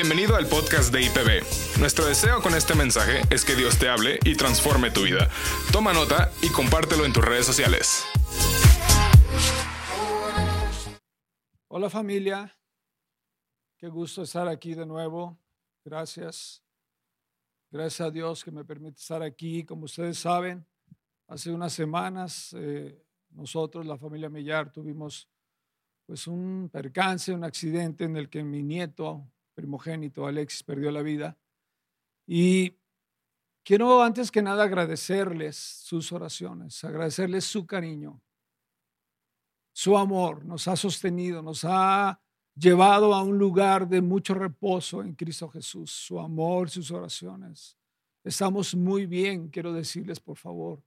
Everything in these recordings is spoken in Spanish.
Bienvenido al podcast de IPB. Nuestro deseo con este mensaje es que Dios te hable y transforme tu vida. Toma nota y compártelo en tus redes sociales. Hola familia, qué gusto estar aquí de nuevo. Gracias. Gracias a Dios que me permite estar aquí. Como ustedes saben, hace unas semanas eh, nosotros, la familia Millar, tuvimos pues un percance, un accidente en el que mi nieto primogénito Alexis perdió la vida. Y quiero antes que nada agradecerles sus oraciones, agradecerles su cariño, su amor, nos ha sostenido, nos ha llevado a un lugar de mucho reposo en Cristo Jesús, su amor, sus oraciones. Estamos muy bien, quiero decirles por favor.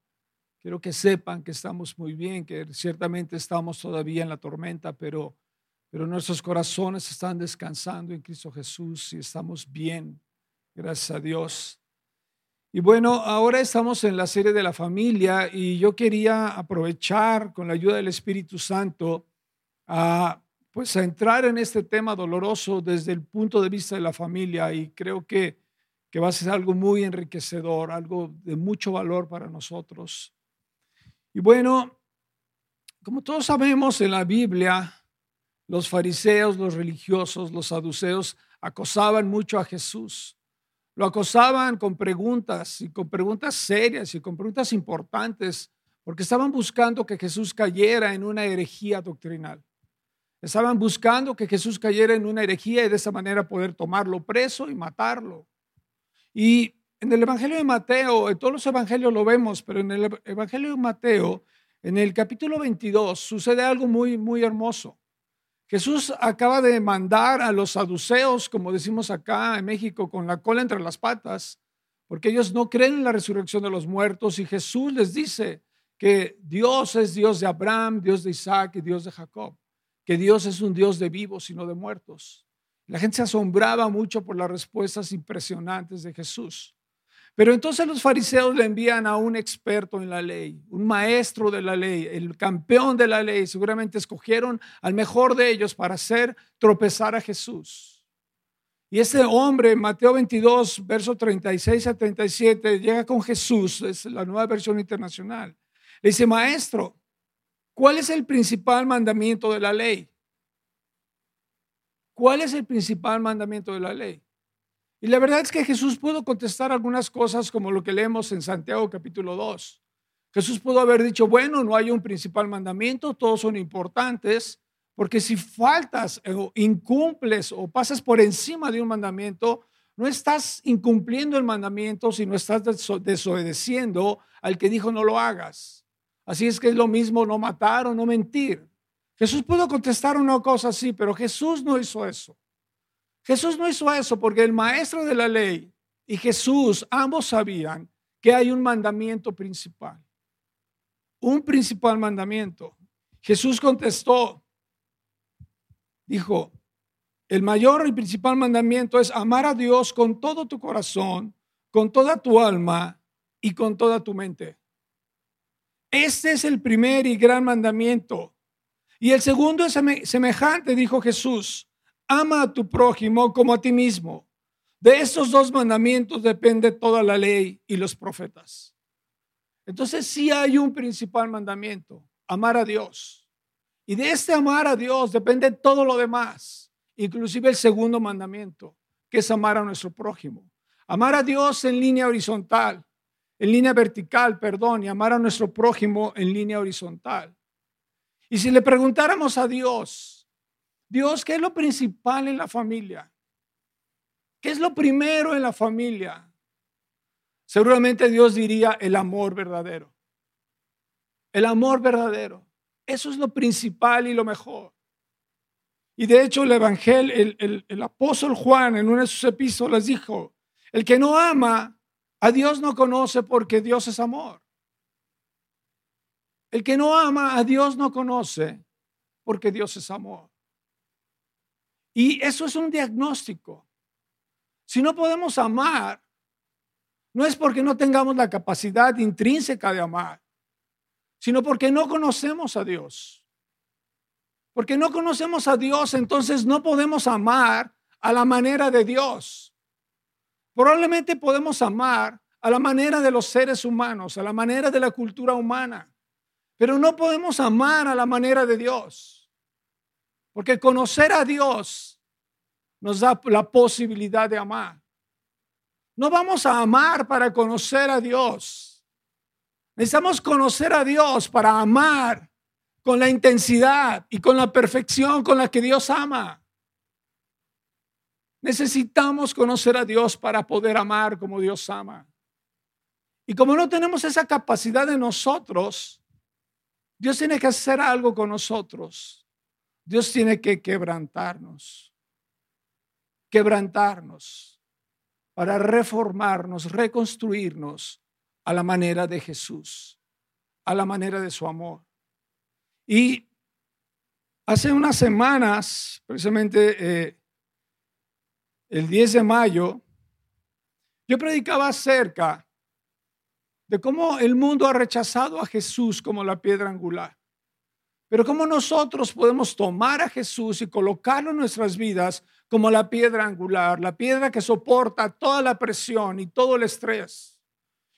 Quiero que sepan que estamos muy bien, que ciertamente estamos todavía en la tormenta, pero pero nuestros corazones están descansando en Cristo Jesús y estamos bien, gracias a Dios. Y bueno, ahora estamos en la serie de la familia y yo quería aprovechar con la ayuda del Espíritu Santo a pues a entrar en este tema doloroso desde el punto de vista de la familia y creo que, que va a ser algo muy enriquecedor, algo de mucho valor para nosotros. Y bueno, como todos sabemos en la Biblia, los fariseos, los religiosos, los saduceos acosaban mucho a Jesús. Lo acosaban con preguntas y con preguntas serias y con preguntas importantes, porque estaban buscando que Jesús cayera en una herejía doctrinal. Estaban buscando que Jesús cayera en una herejía y de esa manera poder tomarlo preso y matarlo. Y en el Evangelio de Mateo, en todos los evangelios lo vemos, pero en el Evangelio de Mateo, en el capítulo 22, sucede algo muy, muy hermoso. Jesús acaba de mandar a los saduceos, como decimos acá en México, con la cola entre las patas, porque ellos no creen en la resurrección de los muertos y Jesús les dice que Dios es Dios de Abraham, Dios de Isaac y Dios de Jacob, que Dios es un Dios de vivos y no de muertos. La gente se asombraba mucho por las respuestas impresionantes de Jesús. Pero entonces los fariseos le envían a un experto en la ley, un maestro de la ley, el campeón de la ley. Seguramente escogieron al mejor de ellos para hacer tropezar a Jesús. Y ese hombre, Mateo 22, verso 36 a 37, llega con Jesús, es la nueva versión internacional. Le dice, maestro, ¿cuál es el principal mandamiento de la ley? ¿Cuál es el principal mandamiento de la ley? Y la verdad es que Jesús pudo contestar algunas cosas como lo que leemos en Santiago capítulo 2. Jesús pudo haber dicho, bueno, no hay un principal mandamiento, todos son importantes, porque si faltas o incumples o pasas por encima de un mandamiento, no estás incumpliendo el mandamiento, sino estás desobedeciendo al que dijo no lo hagas. Así es que es lo mismo no matar o no mentir. Jesús pudo contestar una cosa así, pero Jesús no hizo eso. Jesús no hizo eso porque el maestro de la ley y Jesús ambos sabían que hay un mandamiento principal. Un principal mandamiento. Jesús contestó, dijo, el mayor y principal mandamiento es amar a Dios con todo tu corazón, con toda tu alma y con toda tu mente. Este es el primer y gran mandamiento. Y el segundo es semejante, dijo Jesús ama a tu prójimo como a ti mismo. De estos dos mandamientos depende toda la ley y los profetas. Entonces sí hay un principal mandamiento, amar a Dios. Y de este amar a Dios depende todo lo demás, inclusive el segundo mandamiento, que es amar a nuestro prójimo. Amar a Dios en línea horizontal, en línea vertical, perdón, y amar a nuestro prójimo en línea horizontal. Y si le preguntáramos a Dios, Dios, ¿qué es lo principal en la familia? ¿Qué es lo primero en la familia? Seguramente Dios diría el amor verdadero. El amor verdadero. Eso es lo principal y lo mejor. Y de hecho el evangelio, el, apóstol Juan en una de sus epístolas dijo, el que no ama a Dios no conoce porque Dios es amor. El que no ama a Dios no conoce porque Dios es amor. Y eso es un diagnóstico. Si no podemos amar, no es porque no tengamos la capacidad intrínseca de amar, sino porque no conocemos a Dios. Porque no conocemos a Dios, entonces no podemos amar a la manera de Dios. Probablemente podemos amar a la manera de los seres humanos, a la manera de la cultura humana, pero no podemos amar a la manera de Dios. Porque conocer a Dios nos da la posibilidad de amar. No vamos a amar para conocer a Dios. Necesitamos conocer a Dios para amar con la intensidad y con la perfección con la que Dios ama. Necesitamos conocer a Dios para poder amar como Dios ama. Y como no tenemos esa capacidad de nosotros, Dios tiene que hacer algo con nosotros. Dios tiene que quebrantarnos. Quebrantarnos para reformarnos, reconstruirnos a la manera de Jesús, a la manera de su amor. Y hace unas semanas, precisamente eh, el 10 de mayo, yo predicaba acerca de cómo el mundo ha rechazado a Jesús como la piedra angular. Pero cómo nosotros podemos tomar a Jesús y colocarlo en nuestras vidas como la piedra angular, la piedra que soporta toda la presión y todo el estrés.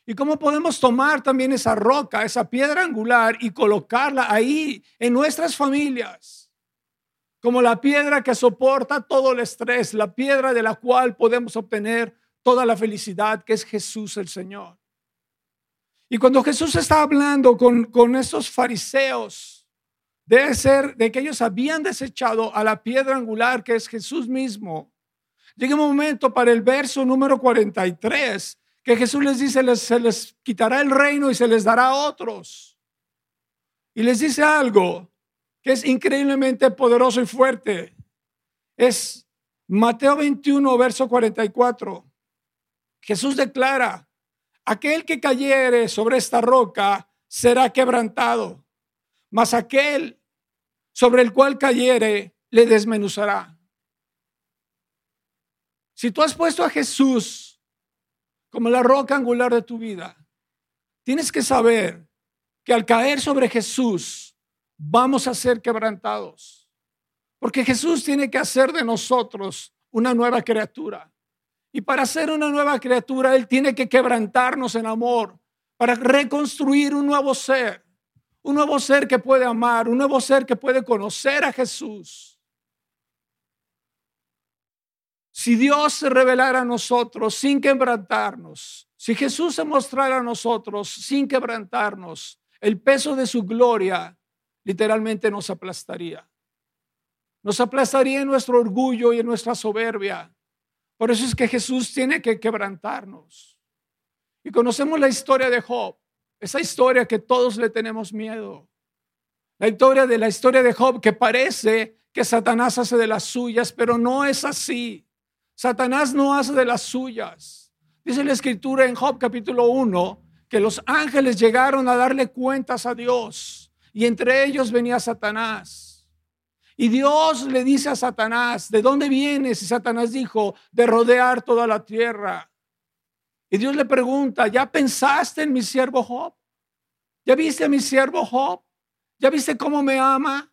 Y cómo podemos tomar también esa roca, esa piedra angular y colocarla ahí en nuestras familias, como la piedra que soporta todo el estrés, la piedra de la cual podemos obtener toda la felicidad que es Jesús el Señor. Y cuando Jesús está hablando con, con esos fariseos, debe ser de que ellos habían desechado a la piedra angular que es Jesús mismo. Llega un momento para el verso número 43 que Jesús les dice, se les quitará el reino y se les dará a otros. Y les dice algo que es increíblemente poderoso y fuerte. Es Mateo 21, verso 44. Jesús declara, Aquel que cayere sobre esta roca será quebrantado, mas aquel sobre el cual cayere le desmenuzará. Si tú has puesto a Jesús como la roca angular de tu vida, tienes que saber que al caer sobre Jesús vamos a ser quebrantados. Porque Jesús tiene que hacer de nosotros una nueva criatura. Y para ser una nueva criatura, Él tiene que quebrantarnos en amor para reconstruir un nuevo ser. Un nuevo ser que puede amar, un nuevo ser que puede conocer a Jesús. Si Dios se revelara a nosotros sin quebrantarnos, si Jesús se mostrara a nosotros sin quebrantarnos, el peso de su gloria literalmente nos aplastaría. Nos aplastaría en nuestro orgullo y en nuestra soberbia. Por eso es que Jesús tiene que quebrantarnos. Y conocemos la historia de Job, esa historia que todos le tenemos miedo. La historia de la historia de Job que parece que Satanás hace de las suyas, pero no es así. Satanás no hace de las suyas. Dice la escritura en Job capítulo 1 que los ángeles llegaron a darle cuentas a Dios y entre ellos venía Satanás. Y Dios le dice a Satanás, ¿de dónde vienes? Y Satanás dijo, de rodear toda la tierra. Y Dios le pregunta, ¿ya pensaste en mi siervo Job? ¿Ya viste a mi siervo Job? ¿Ya viste cómo me ama?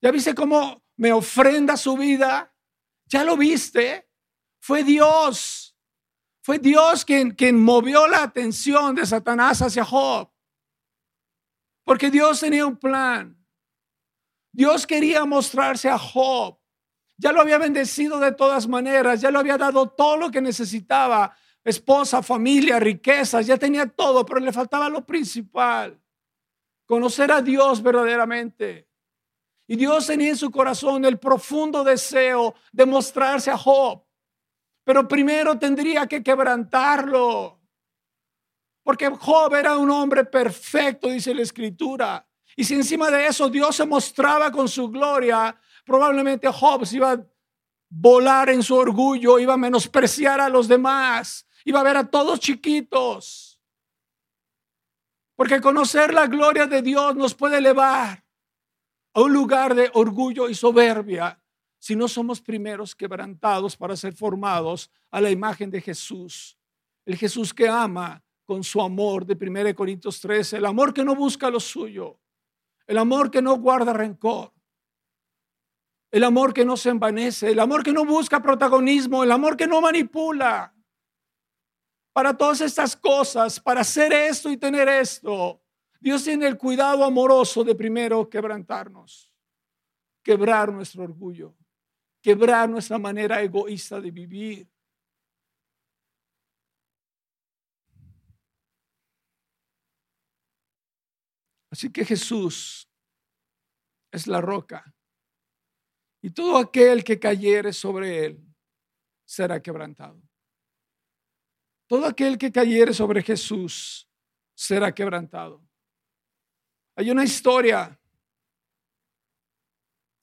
¿Ya viste cómo me ofrenda su vida? ¿Ya lo viste? Fue Dios. Fue Dios quien, quien movió la atención de Satanás hacia Job. Porque Dios tenía un plan. Dios quería mostrarse a Job. Ya lo había bendecido de todas maneras, ya lo había dado todo lo que necesitaba, esposa, familia, riquezas, ya tenía todo, pero le faltaba lo principal, conocer a Dios verdaderamente. Y Dios tenía en su corazón el profundo deseo de mostrarse a Job, pero primero tendría que quebrantarlo, porque Job era un hombre perfecto, dice la escritura. Y si encima de eso Dios se mostraba con su gloria, probablemente Job se iba a volar en su orgullo, iba a menospreciar a los demás, iba a ver a todos chiquitos. Porque conocer la gloria de Dios nos puede elevar a un lugar de orgullo y soberbia si no somos primeros quebrantados para ser formados a la imagen de Jesús. El Jesús que ama con su amor de 1 Corintios 13, el amor que no busca lo suyo, el amor que no guarda rencor. el amor que no se envanece, el amor que no busca protagonismo, el amor que no manipula. Para todas estas cosas, para hacer esto y tener esto, Dios tiene el cuidado amoroso de primero quebrantarnos, quebrar nuestro orgullo, quebrar nuestra manera egoísta de vivir. Así que Jesús es la roca y todo aquel que cayere sobre él será quebrantado. Todo aquel que cayere sobre Jesús será quebrantado. Hay una historia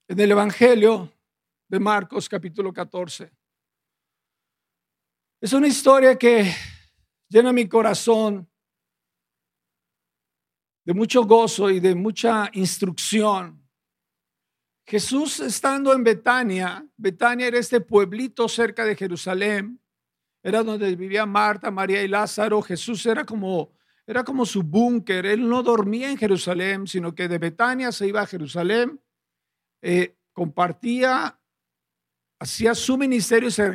en el Evangelio de Marcos capítulo 14. Es una historia que llena mi corazón de mucho gozo y de mucha instrucción. Jesús estando en Betania, Betania era este pueblito cerca de Jerusalén, era donde vivía Marta, María y Lázaro. Jesús era como, era como su búnker, él no dormía en Jerusalén, sino que de Betania se iba a Jerusalén, eh, compartía, hacía su ministerio y se,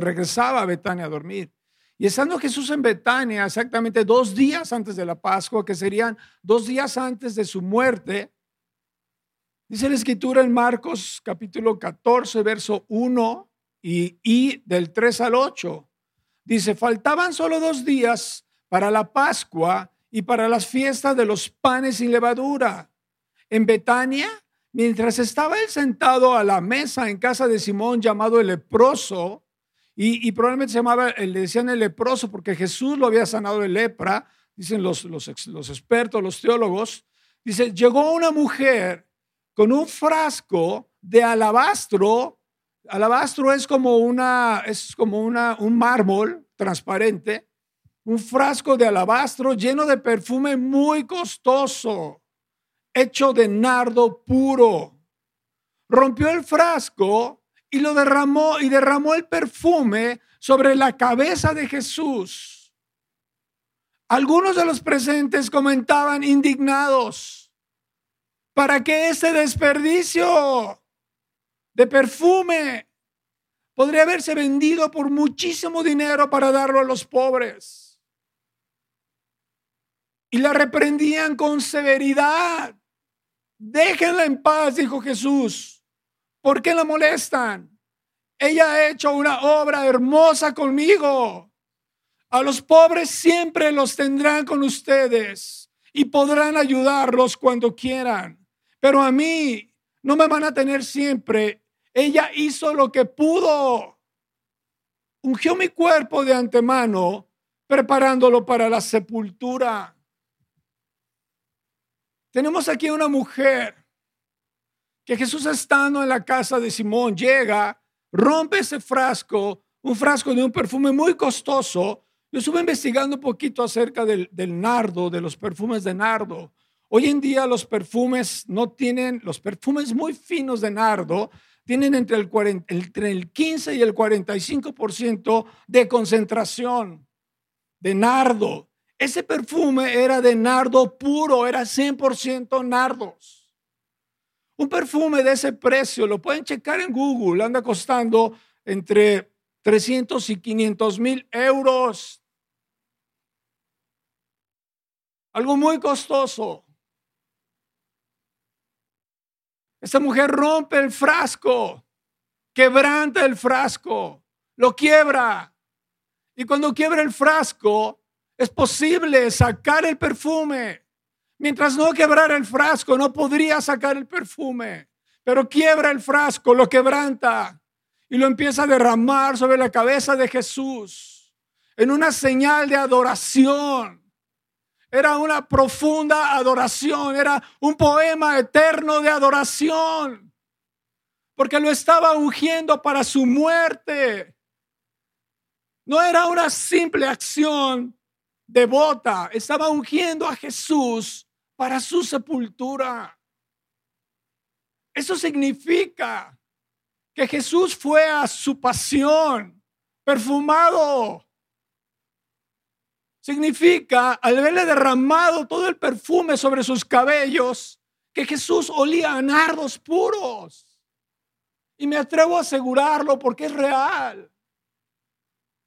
regresaba a Betania a dormir. Y estando Jesús en Betania, exactamente dos días antes de la Pascua, que serían dos días antes de su muerte, dice la escritura en Marcos capítulo 14, verso 1 y, y del 3 al 8. Dice, faltaban solo dos días para la Pascua y para las fiestas de los panes sin levadura. En Betania, mientras estaba él sentado a la mesa en casa de Simón llamado el leproso, y, probablemente se llamaba, le decían el leproso porque Jesús lo había sanado de lepra, dicen los, los, los expertos, los teólogos. Dice, llegó una mujer con un frasco de alabastro. Alabastro es como, una, es como una, un mármol transparente, un frasco de alabastro lleno de perfume muy costoso, hecho de nardo puro. Rompió el frasco y lo derramó y derramó el perfume sobre la cabeza de Jesús. Algunos de los presentes comentaban indignados, ¿para qué ese desperdicio de perfume? Podría haberse vendido por muchísimo dinero para darlo a los pobres. Y la reprendían con severidad. Déjenla en paz, dijo Jesús. ¿Por qué la molestan? Ella ha hecho una obra hermosa conmigo. A los pobres siempre los tendrán con ustedes y podrán ayudarlos cuando quieran. Pero a mí no me van a tener siempre. Ella hizo lo que pudo. Ungió mi cuerpo de antemano, preparándolo para la sepultura. Tenemos aquí una mujer que Jesús estando en la casa de Simón llega, rompe ese frasco, un frasco de un perfume muy costoso. Yo estuve investigando un poquito acerca del, nardo, de los perfumes de nardo. Hoy en día los perfumes no tienen, los perfumes muy finos de nardo tienen entre el, el 15 y el 45% de concentración de nardo. Ese perfume era de nardo puro, era 100% nardos. Un perfume de ese precio, lo pueden checar en Google, anda costando entre 300 y 500 mil euros. Algo muy costoso. Esta mujer rompe el frasco, quebranta el frasco, lo quiebra. Y cuando quiebra el frasco, es posible sacar el perfume. Mientras no quebrara el frasco, no podría sacar el perfume. Pero quiebra el frasco, lo quebranta y lo empieza a derramar sobre la cabeza de Jesús en una señal de adoración. Era una profunda adoración, era un poema eterno de adoración, porque lo estaba ungiendo para su muerte. No era una simple acción devota, estaba ungiendo a Jesús para su sepultura. Eso significa que Jesús fue a su pasión perfumado. Significa, al haberle derramado todo el perfume sobre sus cabellos, que Jesús olía a nardos puros. Y me atrevo a asegurarlo porque es real.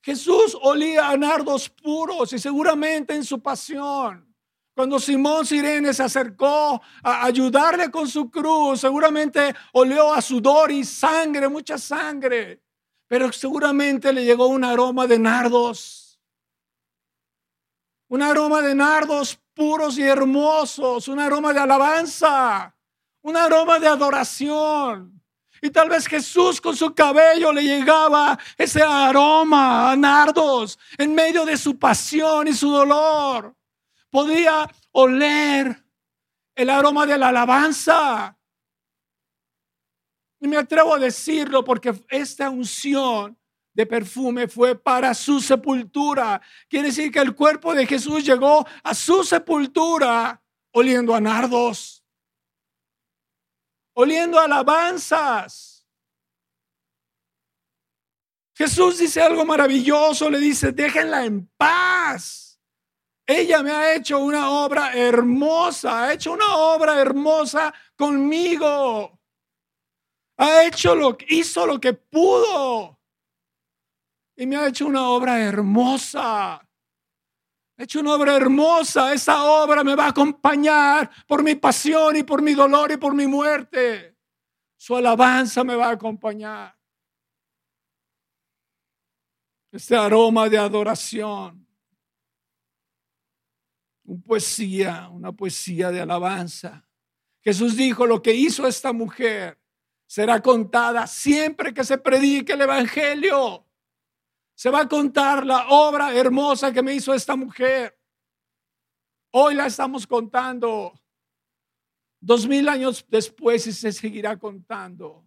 Jesús olía a nardos puros y seguramente en su pasión. Cuando Simón Sirene se acercó a ayudarle con su cruz, seguramente olió a sudor y sangre, mucha sangre, pero seguramente le llegó un aroma de nardos. Un aroma de nardos puros y hermosos, un aroma de alabanza, un aroma de adoración. Y tal vez Jesús con su cabello le llegaba ese aroma a nardos en medio de su pasión y su dolor. Podía oler el aroma de la alabanza. Y me atrevo a decirlo porque esta unción de perfume fue para su sepultura. Quiere decir que el cuerpo de Jesús llegó a su sepultura oliendo a nardos oliendo alabanzas. Jesús dice algo maravilloso, le dice, déjenla en paz. Ella me ha hecho una obra hermosa, ha hecho una obra hermosa conmigo. Ha hecho lo hizo lo que pudo. Y me ha hecho una obra hermosa hecho una obra hermosa. Esa obra me va a acompañar por mi pasión y por mi dolor y por mi muerte. Su alabanza me va a acompañar. Este aroma de adoración. Una poesía, una poesía de alabanza. Jesús dijo, lo que hizo esta mujer será contada siempre que se predique el Evangelio. Se va a contar la obra hermosa que me hizo esta mujer. Hoy la estamos contando. Dos mil años después y se seguirá contando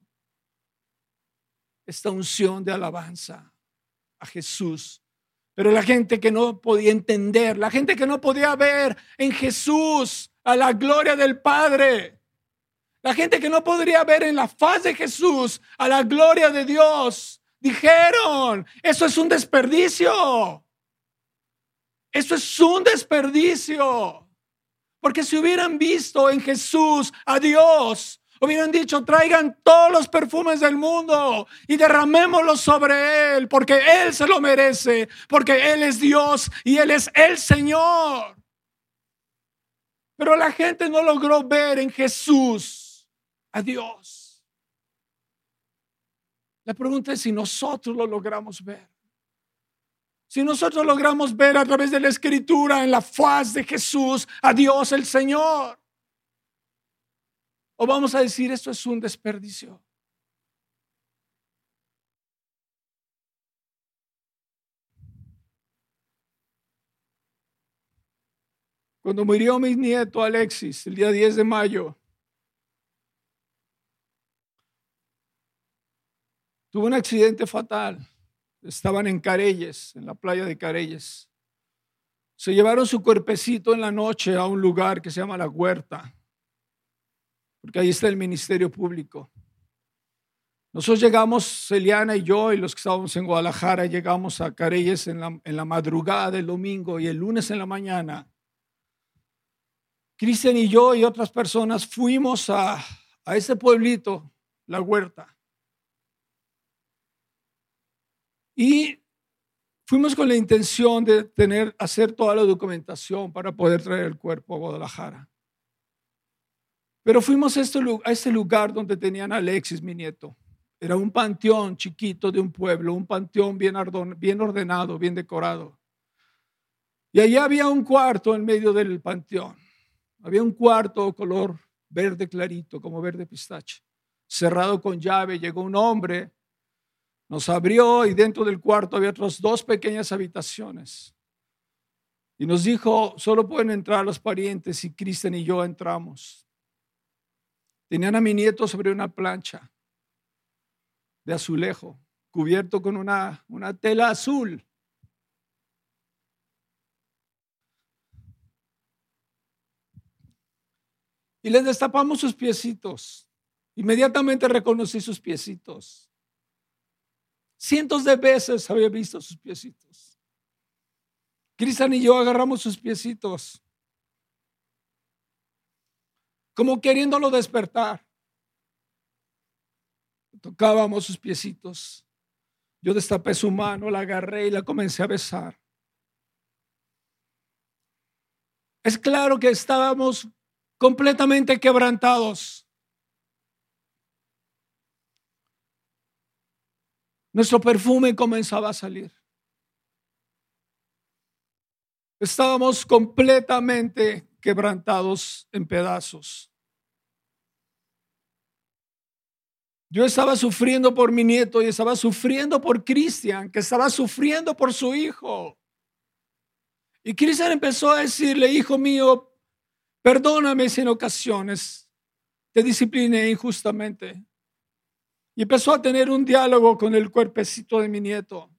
esta unción de alabanza a Jesús. Pero la gente que no podía entender, la gente que no podía ver en Jesús a la gloria del Padre, la gente que no podría ver en la faz de Jesús a la gloria de Dios, Dijeron, eso es un desperdicio. Eso es un desperdicio. Porque si hubieran visto en Jesús a Dios, hubieran dicho, traigan todos los perfumes del mundo y derramémoslos sobre Él, porque Él se lo merece, porque Él es Dios y Él es el Señor. Pero la gente no logró ver en Jesús a Dios. La pregunta es si nosotros lo logramos ver. Si nosotros logramos ver a través de la escritura en la faz de Jesús a Dios el Señor. O vamos a decir esto es un desperdicio. Cuando murió mi nieto Alexis el día 10 de mayo, Tuvo un accidente fatal. Estaban en Carelles, en la playa de Carelles. Se llevaron su cuerpecito en la noche a un lugar que se llama La Huerta, porque ahí está el Ministerio Público. Nosotros llegamos, Celiana y yo, y los que estábamos en Guadalajara, llegamos a Carelles en la, en la madrugada del domingo y el lunes en la mañana. Cristian y yo y otras personas fuimos a, a ese pueblito, La Huerta. Y fuimos con la intención de tener, hacer toda la documentación para poder traer el cuerpo a Guadalajara. Pero fuimos a este, este lugar donde tenían a Alexis, mi nieto. Era un panteón chiquito de un pueblo, un panteón bien, ordenado, bien decorado. Y allí había un cuarto en medio del panteón. Había un cuarto color verde clarito, como verde pistache, cerrado con llave. Llegó un hombre nos abrió y dentro del cuarto había otras dos pequeñas habitaciones. Y nos dijo, solo pueden entrar los parientes y Cristian y yo entramos. Tenían a mi nieto sobre una plancha de azulejo, cubierto con una, una tela azul. Y les destapamos sus piecitos. Inmediatamente reconocí sus piecitos. Cientos de veces había visto sus piecitos. Cristian y yo agarramos sus piecitos, como queriéndolo despertar. Tocábamos sus piecitos. Yo destapé su mano, la agarré y la comencé a besar. Es claro que estábamos completamente quebrantados. Nuestro perfume comenzaba a salir. Estábamos completamente quebrantados en pedazos. Yo estaba sufriendo por mi nieto y estaba sufriendo por Cristian, que estaba sufriendo por su hijo. Y Cristian empezó a decirle, hijo mío, perdóname si en ocasiones te discipliné injustamente. Y empezó a tener un diálogo con el cuerpecito de mi nieto,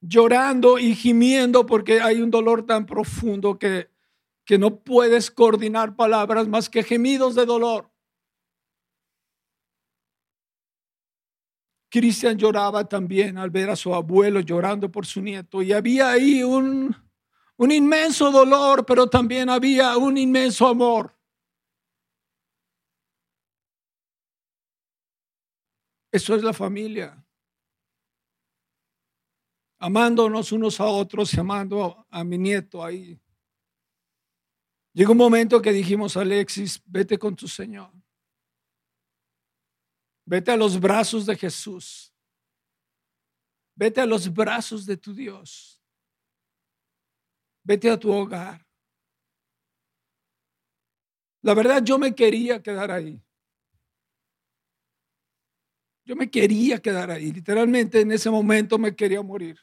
llorando y gimiendo porque hay un dolor tan profundo que, que no puedes coordinar palabras más que gemidos de dolor. Cristian lloraba también al ver a su abuelo llorando por su nieto y había ahí un, un inmenso dolor, pero también había un inmenso amor. Eso es la familia. Amándonos unos a otros y amando a mi nieto ahí. Llegó un momento que dijimos, Alexis, vete con tu Señor. Vete a los brazos de Jesús. Vete a los brazos de tu Dios. Vete a tu hogar. La verdad, yo me quería quedar ahí. Yo me quería quedar ahí. Literalmente en ese momento me quería morir.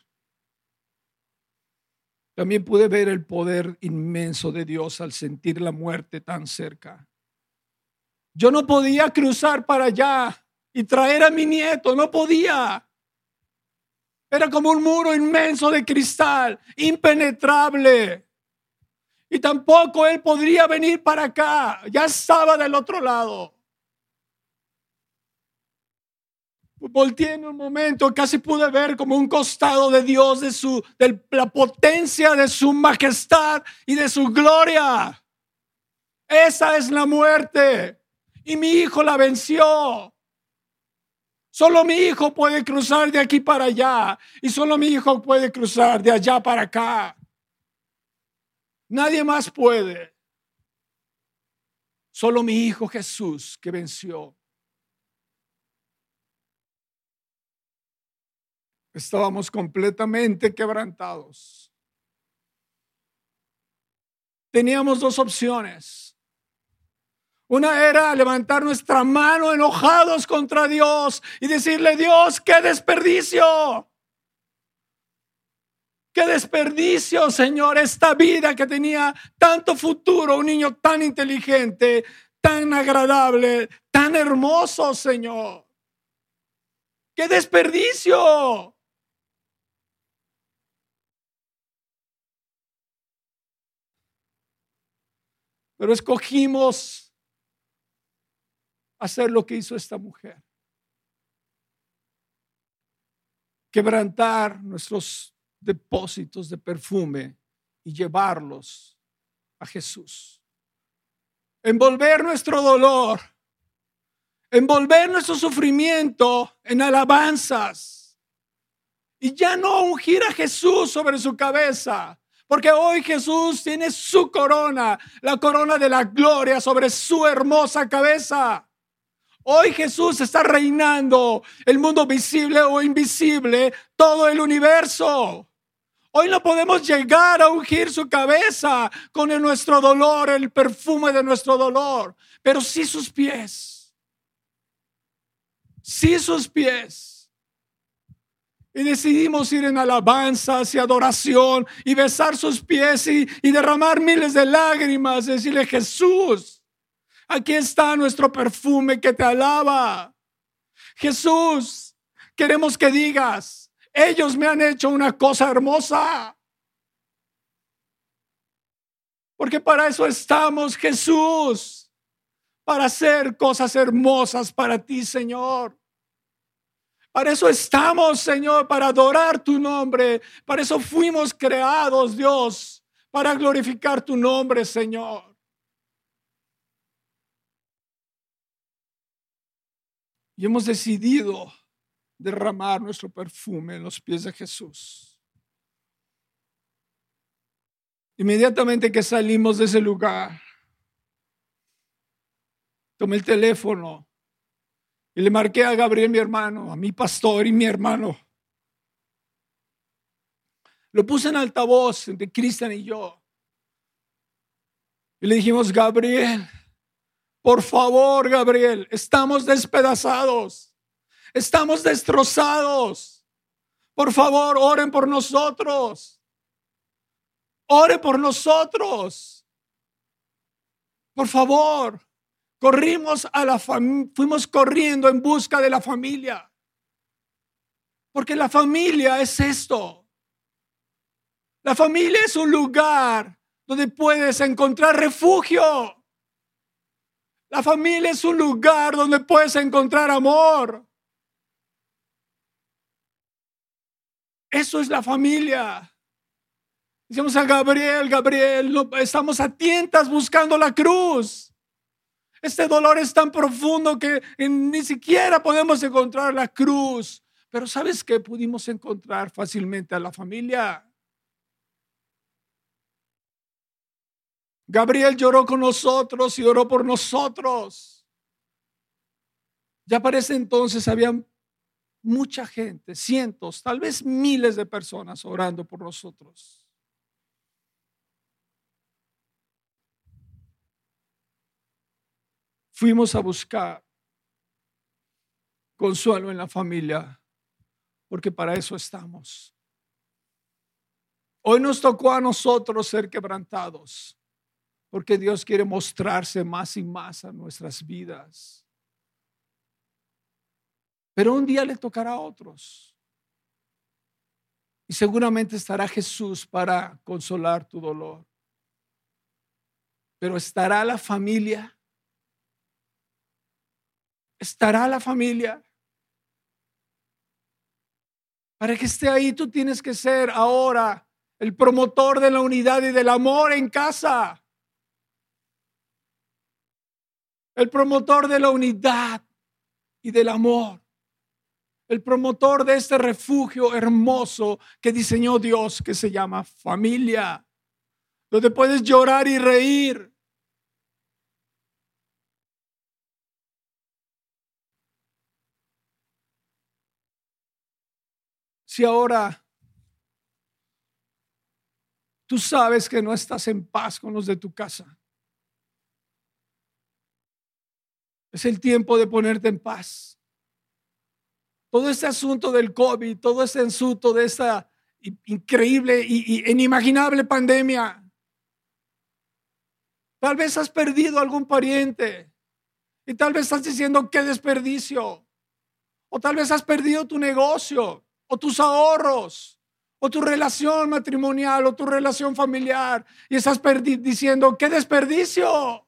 También pude ver el poder inmenso de Dios al sentir la muerte tan cerca. Yo no podía cruzar para allá y traer a mi nieto. No podía. Era como un muro inmenso de cristal, impenetrable. Y tampoco él podría venir para acá. Ya estaba del otro lado. Volteé en un momento, casi pude ver como un costado de Dios, de, su, de la potencia de su majestad y de su gloria. Esa es la muerte. Y mi hijo la venció. Solo mi hijo puede cruzar de aquí para allá y solo mi hijo puede cruzar de allá para acá. Nadie más puede. Solo mi hijo Jesús que venció. Estábamos completamente quebrantados. Teníamos dos opciones una era levantar nuestra mano enojados contra Dios y decirle, Dios, qué desperdicio. Qué desperdicio, Señor, esta vida que tenía tanto futuro, un niño tan inteligente, tan agradable, tan hermoso, Señor. Qué desperdicio. Pero escogimos hacer lo que hizo esta mujer. Quebrantar nuestros depósitos de perfume y llevarlos a Jesús. Envolver nuestro dolor, envolver nuestro sufrimiento en alabanzas y ya no ungir a Jesús sobre su cabeza, porque hoy Jesús tiene su corona, la corona de la gloria sobre su hermosa cabeza. Hoy Jesús está reinando el mundo visible o invisible, todo el universo. Hoy no podemos llegar a ungir su cabeza con nuestro dolor, el perfume de nuestro dolor, pero sí sus pies. Sí sus pies. Y decidimos ir en alabanzas y adoración y besar sus pies y, y derramar miles de lágrimas, decirle Jesús. Aquí está nuestro perfume que te alaba. Jesús, queremos que digas, ellos me han hecho una cosa hermosa. Porque para eso estamos, Jesús, para hacer cosas hermosas para ti, Señor. Para eso estamos, Señor, para adorar tu nombre. Para eso fuimos creados, Dios, para glorificar tu nombre, Señor. Y hemos decidido derramar nuestro perfume en los pies de Jesús. Inmediatamente que salimos de ese lugar, tomé el teléfono y le marqué a Gabriel, mi hermano, a mi pastor y mi hermano. Lo puse en altavoz entre Cristian y yo. Y le dijimos, Gabriel, por favor, Gabriel, estamos despedazados. Estamos destrozados. Por favor, oren por nosotros. Ore por nosotros. Por favor. Corrimos a la fuimos corriendo en busca de la familia. Porque la familia es esto. La familia es un lugar donde puedes encontrar refugio. La familia es un lugar donde puedes encontrar amor. Eso es la familia. Decimos a Gabriel, Gabriel, estamos a tientas buscando la cruz. Este dolor es tan profundo que ni siquiera podemos encontrar la cruz. Pero ¿sabes qué? Pudimos encontrar fácilmente a la familia. Gabriel lloró con nosotros y oró por nosotros. Ya para ese entonces había mucha gente, cientos, tal vez miles de personas orando por nosotros. Fuimos a buscar consuelo en la familia, porque para eso estamos. Hoy nos tocó a nosotros ser quebrantados porque Dios quiere mostrarse más y más a nuestras vidas. Pero un día le tocará a otros. Y seguramente estará Jesús para consolar tu dolor. Pero estará la familia. Estará la familia. Para que esté ahí, tú tienes que ser ahora el promotor de la unidad y del amor en casa el promotor de la unidad y del amor, el promotor de este refugio hermoso que diseñó Dios que se llama familia, donde puedes llorar y reír. Si ahora tú sabes que no estás en paz con los de tu casa, Es el tiempo de ponerte en paz. Todo este asunto del COVID, todo este asunto de esta increíble e inimaginable pandemia. Tal vez has perdido algún pariente y tal vez estás diciendo qué desperdicio. O tal vez has perdido tu negocio o tus ahorros o tu relación matrimonial o tu relación familiar y estás diciendo qué desperdicio.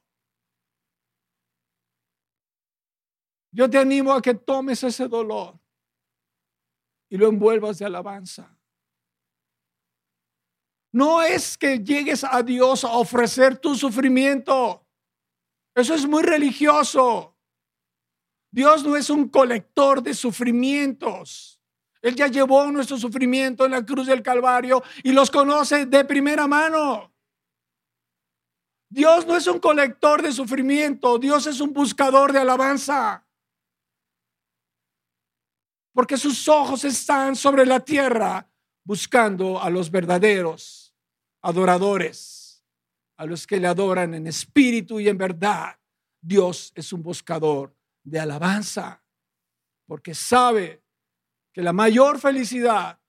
Yo te animo a que tomes ese dolor y lo envuelvas de alabanza. No es que llegues a Dios a ofrecer tu sufrimiento. Eso es muy religioso. Dios no es un colector de sufrimientos. Él ya llevó nuestro sufrimiento en la cruz del Calvario y los conoce de primera mano. Dios no es un colector de sufrimiento, Dios es un buscador de alabanza porque sus ojos están sobre la tierra buscando a los verdaderos adoradores, a los que le adoran en espíritu y en verdad. Dios es un buscador de alabanza, porque sabe que la mayor felicidad,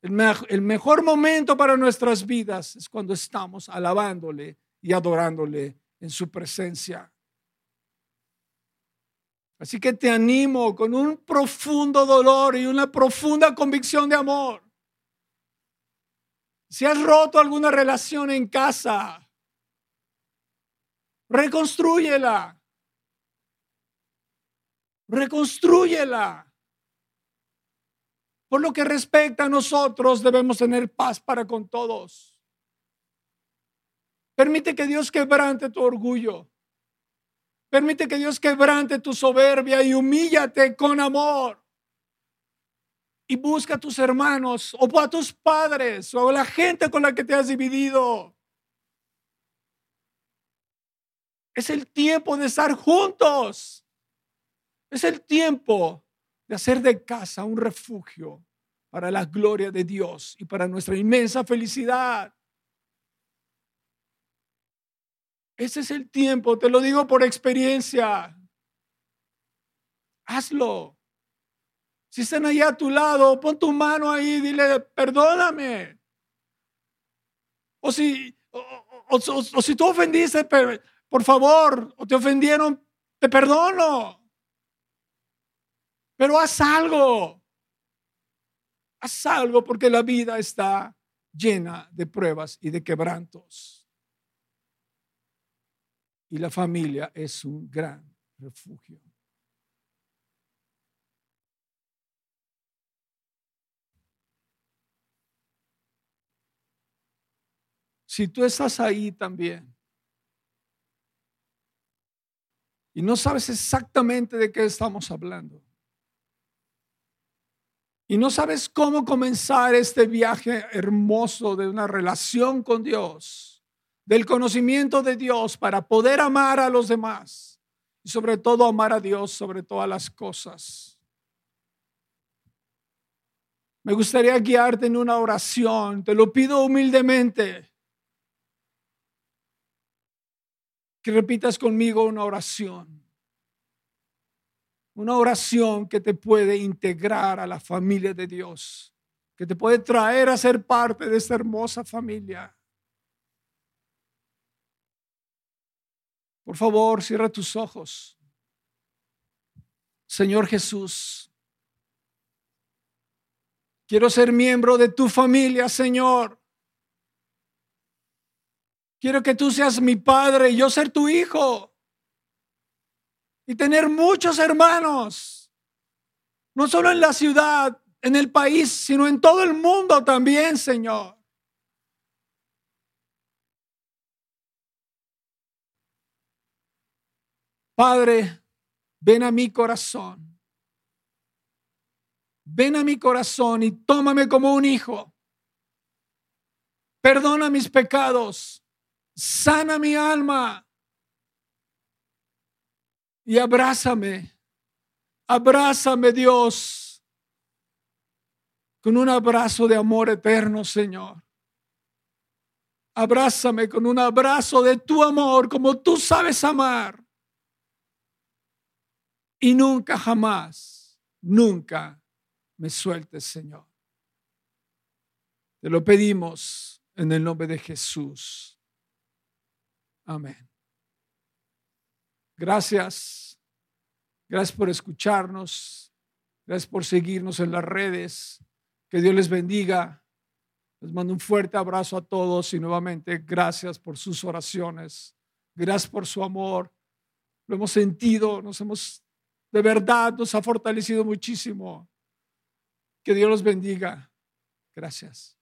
el, mejor momento para nuestras vidas es cuando estamos alabándole y adorándole en su presencia. Así que te animo con un profundo dolor y una profunda convicción de amor. Si has roto alguna relación en casa, reconstrúyela. Reconstrúyela. Por lo que respecta a nosotros, debemos tener paz para con todos. Permite que Dios quebrante tu orgullo. Permite que Dios quebrante tu soberbia y humíllate con amor. Y busca a tus hermanos o a tus padres o a la gente con la que te has dividido. Es el tiempo de estar juntos. Es el tiempo hacer de casa un refugio para la gloria de Dios y para nuestra inmensa felicidad. Ese es el tiempo, te lo digo por experiencia. Hazlo. Si están ahí a tu lado, pon tu mano ahí, dile, perdóname. O si, o, si tú ofendiste, por favor, o te ofendieron, te perdono. Pero haz algo. Haz algo porque la vida está llena de pruebas y de quebrantos. Y la familia es un gran refugio. Si tú estás ahí también y no sabes exactamente de qué estamos hablando. Y no sabes cómo comenzar este viaje hermoso de una relación con Dios, del conocimiento de Dios para poder amar a los demás y sobre todo amar a Dios sobre todas las cosas. Me gustaría guiarte en una oración, te lo pido humildemente. que repitas conmigo una oración. Una oración que te puede integrar a la familia de Dios, que te puede traer a ser parte de esta hermosa familia. Por favor, cierra tus ojos. Señor Jesús, quiero ser miembro de tu familia, Señor. Quiero que tú seas mi padre y yo ser tu hijo. Y tener muchos hermanos. No solo en la ciudad, en el país, sino en todo el mundo también, Señor. Padre, ven a mi corazón. Ven a mi corazón y tómame como un hijo. Perdona mis pecados sana mi alma y abrázame, abrázame Dios con un abrazo de amor eterno, Señor. Abrázame con un abrazo de tu amor como tú sabes amar. Y nunca jamás, nunca me sueltes, Señor. Te lo pedimos en el nombre de Jesús. Amén. Gracias. Gracias por escucharnos. Gracias por seguirnos en las redes. Que Dios les bendiga. Les mando un fuerte abrazo a todos y nuevamente gracias por sus oraciones. Gracias por su amor. Lo hemos sentido, nos hemos, de verdad, nos ha fortalecido muchísimo. Que Dios los bendiga. Gracias.